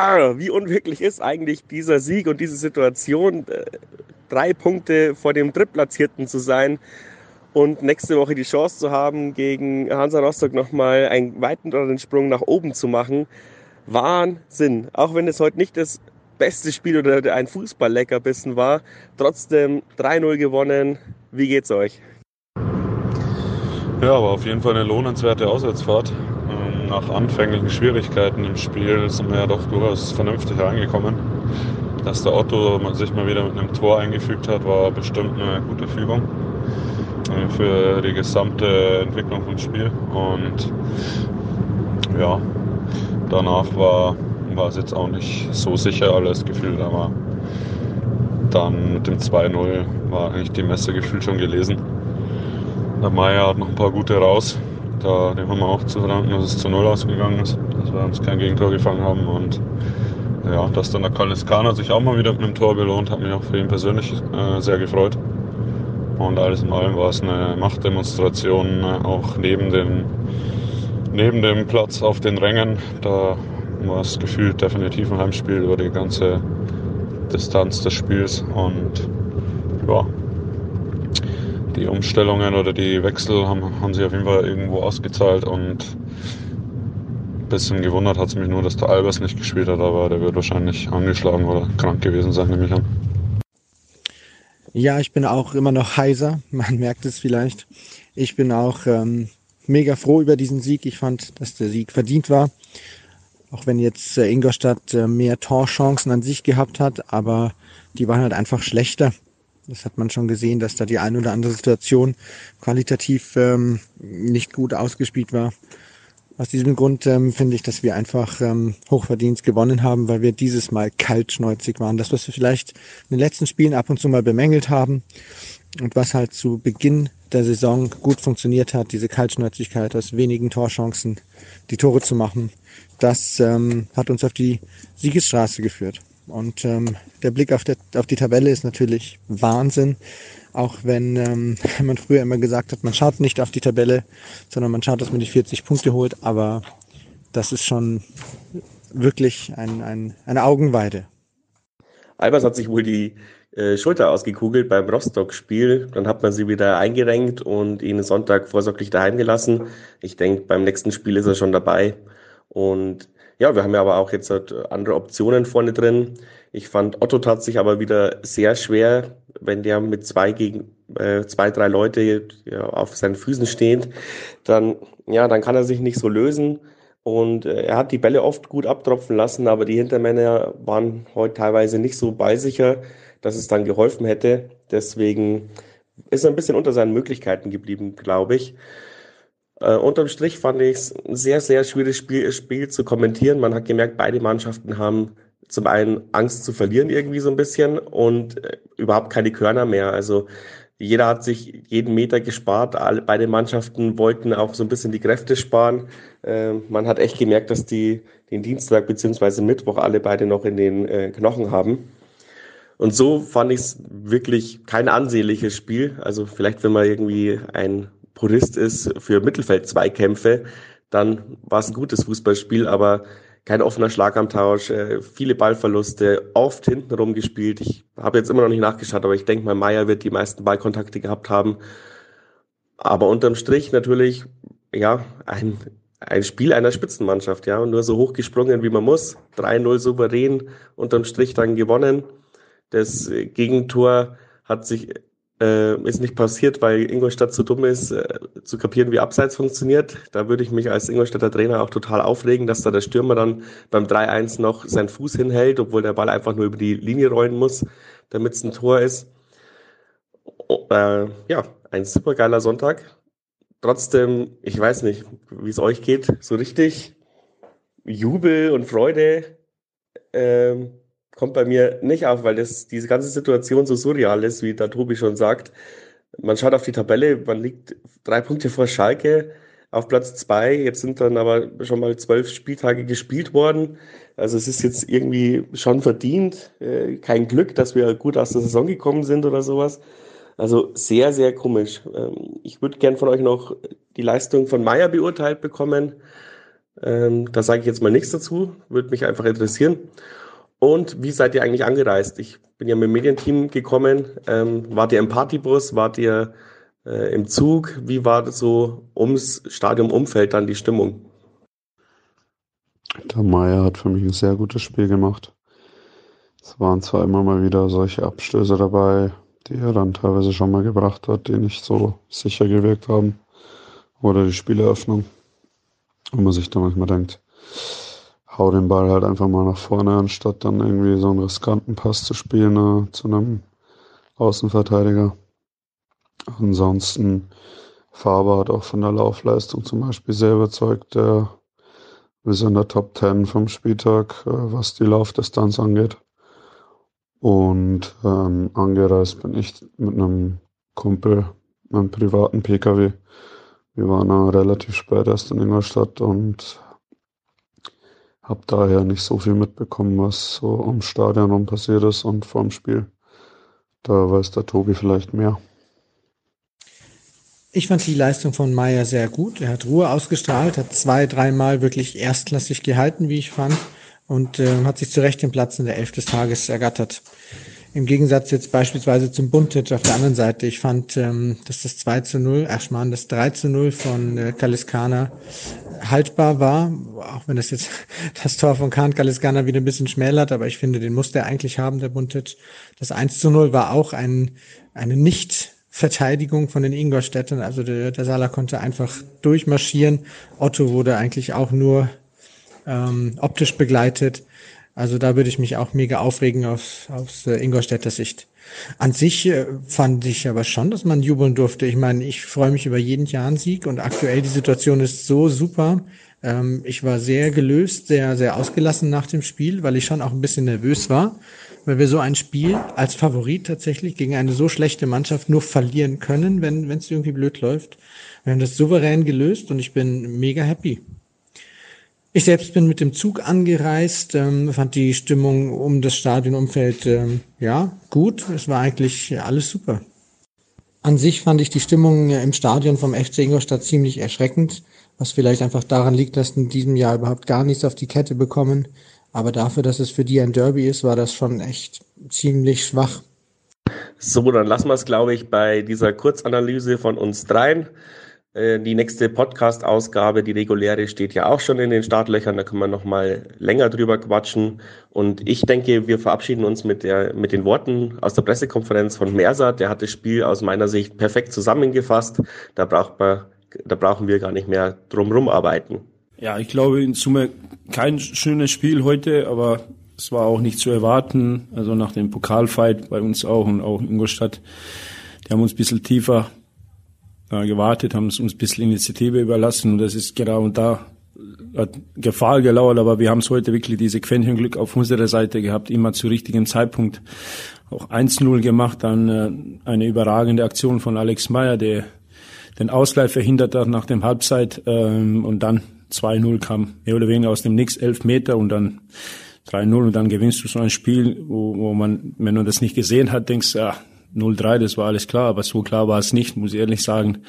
ah, wie unwirklich ist eigentlich dieser Sieg und diese Situation, äh, drei Punkte vor dem Drittplatzierten zu sein und nächste Woche die Chance zu haben, gegen Hansa Rostock nochmal einen weiteren Sprung nach oben zu machen. Wahnsinn. Auch wenn es heute nicht das beste Spiel oder ein Fußball-Leckerbissen war, trotzdem 3-0 gewonnen. Wie geht's euch? Ja, aber auf jeden Fall eine lohnenswerte Auswärtsfahrt. Nach anfänglichen Schwierigkeiten im Spiel sind wir ja doch durchaus vernünftig angekommen. Dass der Otto sich mal wieder mit einem Tor eingefügt hat, war bestimmt eine gute Fügung äh, für die gesamte Entwicklung vom Spiel. Und ja, danach war, war es jetzt auch nicht so sicher alles gefühlt, aber dann mit dem 2-0 war eigentlich die Messe gefühlt schon gelesen. Der Meier hat noch ein paar gute raus. Da, dem haben wir auch zu verdanken, dass es zu Null ausgegangen ist, dass wir uns kein Gegentor gefangen haben. Und ja, dass dann der Kaliskana sich auch mal wieder mit einem Tor belohnt, hat mich auch für ihn persönlich äh, sehr gefreut. Und alles in allem war es eine Machtdemonstration, äh, auch neben, den, neben dem Platz auf den Rängen. Da war es gefühlt definitiv ein Heimspiel über die ganze Distanz des Spiels. Und ja, die Umstellungen oder die Wechsel haben, haben sich auf jeden Fall irgendwo ausgezahlt und ein bisschen gewundert hat es mich nur, dass der Albers nicht gespielt hat, aber der wird wahrscheinlich angeschlagen oder krank gewesen sein, nehme ich an. Ja, ich bin auch immer noch heiser, man merkt es vielleicht. Ich bin auch ähm, mega froh über diesen Sieg. Ich fand, dass der Sieg verdient war. Auch wenn jetzt äh, Ingolstadt äh, mehr Torchancen an sich gehabt hat, aber die waren halt einfach schlechter. Das hat man schon gesehen, dass da die eine oder andere Situation qualitativ ähm, nicht gut ausgespielt war. Aus diesem Grund ähm, finde ich, dass wir einfach ähm, hochverdient gewonnen haben, weil wir dieses Mal kaltschneuzig waren. Das, was wir vielleicht in den letzten Spielen ab und zu mal bemängelt haben und was halt zu Beginn der Saison gut funktioniert hat, diese Kaltschnäuzigkeit aus wenigen Torchancen die Tore zu machen, das ähm, hat uns auf die Siegesstraße geführt. Und ähm, der Blick auf, der, auf die Tabelle ist natürlich Wahnsinn. Auch wenn ähm, man früher immer gesagt hat, man schaut nicht auf die Tabelle, sondern man schaut, dass man die 40 Punkte holt. Aber das ist schon wirklich ein, ein, eine Augenweide. Albers hat sich wohl die äh, Schulter ausgekugelt beim Rostock-Spiel. Dann hat man sie wieder eingerenkt und ihn Sonntag vorsorglich daheim gelassen. Ich denke, beim nächsten Spiel ist er schon dabei. Und ja, wir haben ja aber auch jetzt halt andere Optionen vorne drin. Ich fand, Otto tat sich aber wieder sehr schwer, wenn der mit zwei gegen äh, zwei, drei Leute ja, auf seinen Füßen steht, dann, ja, dann kann er sich nicht so lösen. Und äh, er hat die Bälle oft gut abtropfen lassen, aber die Hintermänner waren heute teilweise nicht so ballsicher, dass es dann geholfen hätte. Deswegen ist er ein bisschen unter seinen Möglichkeiten geblieben, glaube ich. Äh, unterm Strich fand ich es ein sehr, sehr schwieriges Spiel, Spiel zu kommentieren. Man hat gemerkt, beide Mannschaften haben zum einen Angst zu verlieren irgendwie so ein bisschen und äh, überhaupt keine Körner mehr. Also jeder hat sich jeden Meter gespart. Alle, beide Mannschaften wollten auch so ein bisschen die Kräfte sparen. Äh, man hat echt gemerkt, dass die den Dienstag beziehungsweise Mittwoch alle beide noch in den äh, Knochen haben. Und so fand ich es wirklich kein ansehnliches Spiel. Also vielleicht, wenn man irgendwie ein Purist ist für Mittelfeld-Zweikämpfe, dann war es ein gutes Fußballspiel, aber kein offener Schlagabtausch, äh, viele Ballverluste, oft hintenrum gespielt. Ich habe jetzt immer noch nicht nachgeschaut, aber ich denke mal, Meier wird die meisten Ballkontakte gehabt haben. Aber unterm Strich natürlich, ja, ein, ein Spiel einer Spitzenmannschaft, ja, nur so hochgesprungen, wie man muss. 3-0 souverän, unterm Strich dann gewonnen. Das Gegentor hat sich äh, ist nicht passiert, weil Ingolstadt zu dumm ist, äh, zu kapieren, wie Abseits funktioniert. Da würde ich mich als Ingolstädter Trainer auch total aufregen, dass da der Stürmer dann beim 3-1 noch seinen Fuß hinhält, obwohl der Ball einfach nur über die Linie rollen muss, damit es ein Tor ist. Oh, äh, ja, ein supergeiler Sonntag. Trotzdem, ich weiß nicht, wie es euch geht, so richtig Jubel und Freude. Ähm, kommt bei mir nicht auf, weil das, diese ganze Situation so surreal ist, wie der Tobi schon sagt. Man schaut auf die Tabelle, man liegt drei Punkte vor Schalke auf Platz zwei. Jetzt sind dann aber schon mal zwölf Spieltage gespielt worden. Also es ist jetzt irgendwie schon verdient. Äh, kein Glück, dass wir gut aus der Saison gekommen sind oder sowas. Also sehr, sehr komisch. Ähm, ich würde gern von euch noch die Leistung von Meier beurteilt bekommen. Ähm, da sage ich jetzt mal nichts dazu, würde mich einfach interessieren. Und wie seid ihr eigentlich angereist? Ich bin ja mit dem Medienteam gekommen. Ähm, wart ihr im Partybus? Wart ihr äh, im Zug? Wie war so ums Stadionumfeld dann die Stimmung? Der Meier hat für mich ein sehr gutes Spiel gemacht. Es waren zwar immer mal wieder solche Abstöße dabei, die er dann teilweise schon mal gebracht hat, die nicht so sicher gewirkt haben. Oder die Spieleröffnung. Und man sich da manchmal denkt, hau den Ball halt einfach mal nach vorne, anstatt dann irgendwie so einen riskanten Pass zu spielen äh, zu einem Außenverteidiger. Ansonsten Faber hat auch von der Laufleistung zum Beispiel sehr überzeugt. Der ist in der Top 10 vom Spieltag, äh, was die Laufdistanz angeht. Und ähm, angereist bin ich mit einem Kumpel, einem privaten PKW. Wir waren relativ spät erst in Ingolstadt und habe daher nicht so viel mitbekommen, was so am Stadion rum passiert ist und vor dem Spiel. Da weiß der Tobi vielleicht mehr. Ich fand die Leistung von Meier sehr gut. Er hat Ruhe ausgestrahlt, hat zwei, dreimal wirklich erstklassig gehalten, wie ich fand, und äh, hat sich zu Recht den Platz in der Elf des Tages ergattert. Im Gegensatz jetzt beispielsweise zum Buntic auf der anderen Seite. Ich fand, ähm, dass das 2 zu 0, ach das 3 zu 0 von äh, Kaliskana haltbar war, auch wenn das jetzt das Tor von Kahn Kaliskana wieder ein bisschen schmälert, aber ich finde, den musste er eigentlich haben, der Buntic. Das 1 zu 0 war auch ein, eine nicht Verteidigung von den Ingolstädtern. Also der, der Salah konnte einfach durchmarschieren. Otto wurde eigentlich auch nur ähm, optisch begleitet. Also da würde ich mich auch mega aufregen aus, aus äh, Ingolstädter Sicht. An sich äh, fand ich aber schon, dass man jubeln durfte. Ich meine, ich freue mich über jeden Jahn-Sieg und aktuell die Situation ist so super. Ähm, ich war sehr gelöst, sehr, sehr ausgelassen nach dem Spiel, weil ich schon auch ein bisschen nervös war weil wir so ein Spiel als Favorit tatsächlich gegen eine so schlechte Mannschaft nur verlieren können, wenn es irgendwie blöd läuft. Wir haben das souverän gelöst und ich bin mega happy. Ich selbst bin mit dem Zug angereist, ähm, fand die Stimmung um das Stadionumfeld ähm, ja gut. Es war eigentlich alles super. An sich fand ich die Stimmung im Stadion vom FC Ingolstadt ziemlich erschreckend, was vielleicht einfach daran liegt, dass in diesem Jahr überhaupt gar nichts auf die Kette bekommen. Aber dafür, dass es für die ein Derby ist, war das schon echt ziemlich schwach. So, dann lassen wir es, glaube ich, bei dieser Kurzanalyse von uns dreien. Äh, die nächste Podcast-Ausgabe, die reguläre, steht ja auch schon in den Startlöchern. Da können wir noch mal länger drüber quatschen. Und ich denke, wir verabschieden uns mit, der, mit den Worten aus der Pressekonferenz von Mersa. Der hat das Spiel aus meiner Sicht perfekt zusammengefasst. Da braucht man, da brauchen wir gar nicht mehr drumrum arbeiten. Ja, ich glaube in Summe kein schönes Spiel heute, aber es war auch nicht zu erwarten. Also nach dem Pokalfight bei uns auch und auch in Ingolstadt, die haben uns ein bisschen tiefer äh, gewartet, haben uns ein bisschen Initiative überlassen. Und das ist genau da hat Gefahr gelauert, aber wir haben es heute wirklich diese Quäntchen Glück auf unserer Seite gehabt, immer zu richtigen Zeitpunkt. Auch 1-0 gemacht, dann äh, eine überragende Aktion von Alex Meyer, der den Ausgleich verhindert hat nach dem Halbzeit ähm, und dann 2-0 kam mehr oder weniger aus dem Nix, 11 Meter und dann 3-0 und dann gewinnst du so ein Spiel, wo, wo man, wenn man das nicht gesehen hat, denkst, ja, 0-3, das war alles klar, aber so klar war es nicht, muss ich ehrlich sagen.